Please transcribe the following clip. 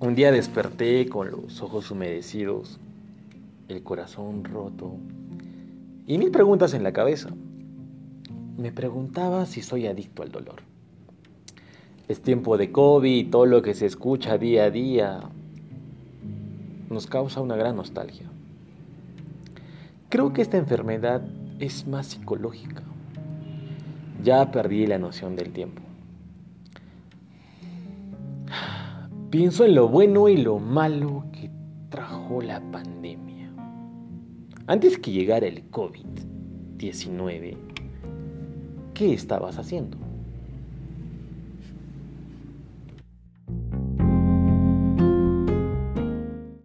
Un día desperté con los ojos humedecidos, el corazón roto y mil preguntas en la cabeza. Me preguntaba si soy adicto al dolor. Es tiempo de COVID y todo lo que se escucha día a día nos causa una gran nostalgia. Creo que esta enfermedad es más psicológica. Ya perdí la noción del tiempo. Pienso en lo bueno y lo malo que trajo la pandemia. Antes que llegara el COVID-19, ¿qué estabas haciendo?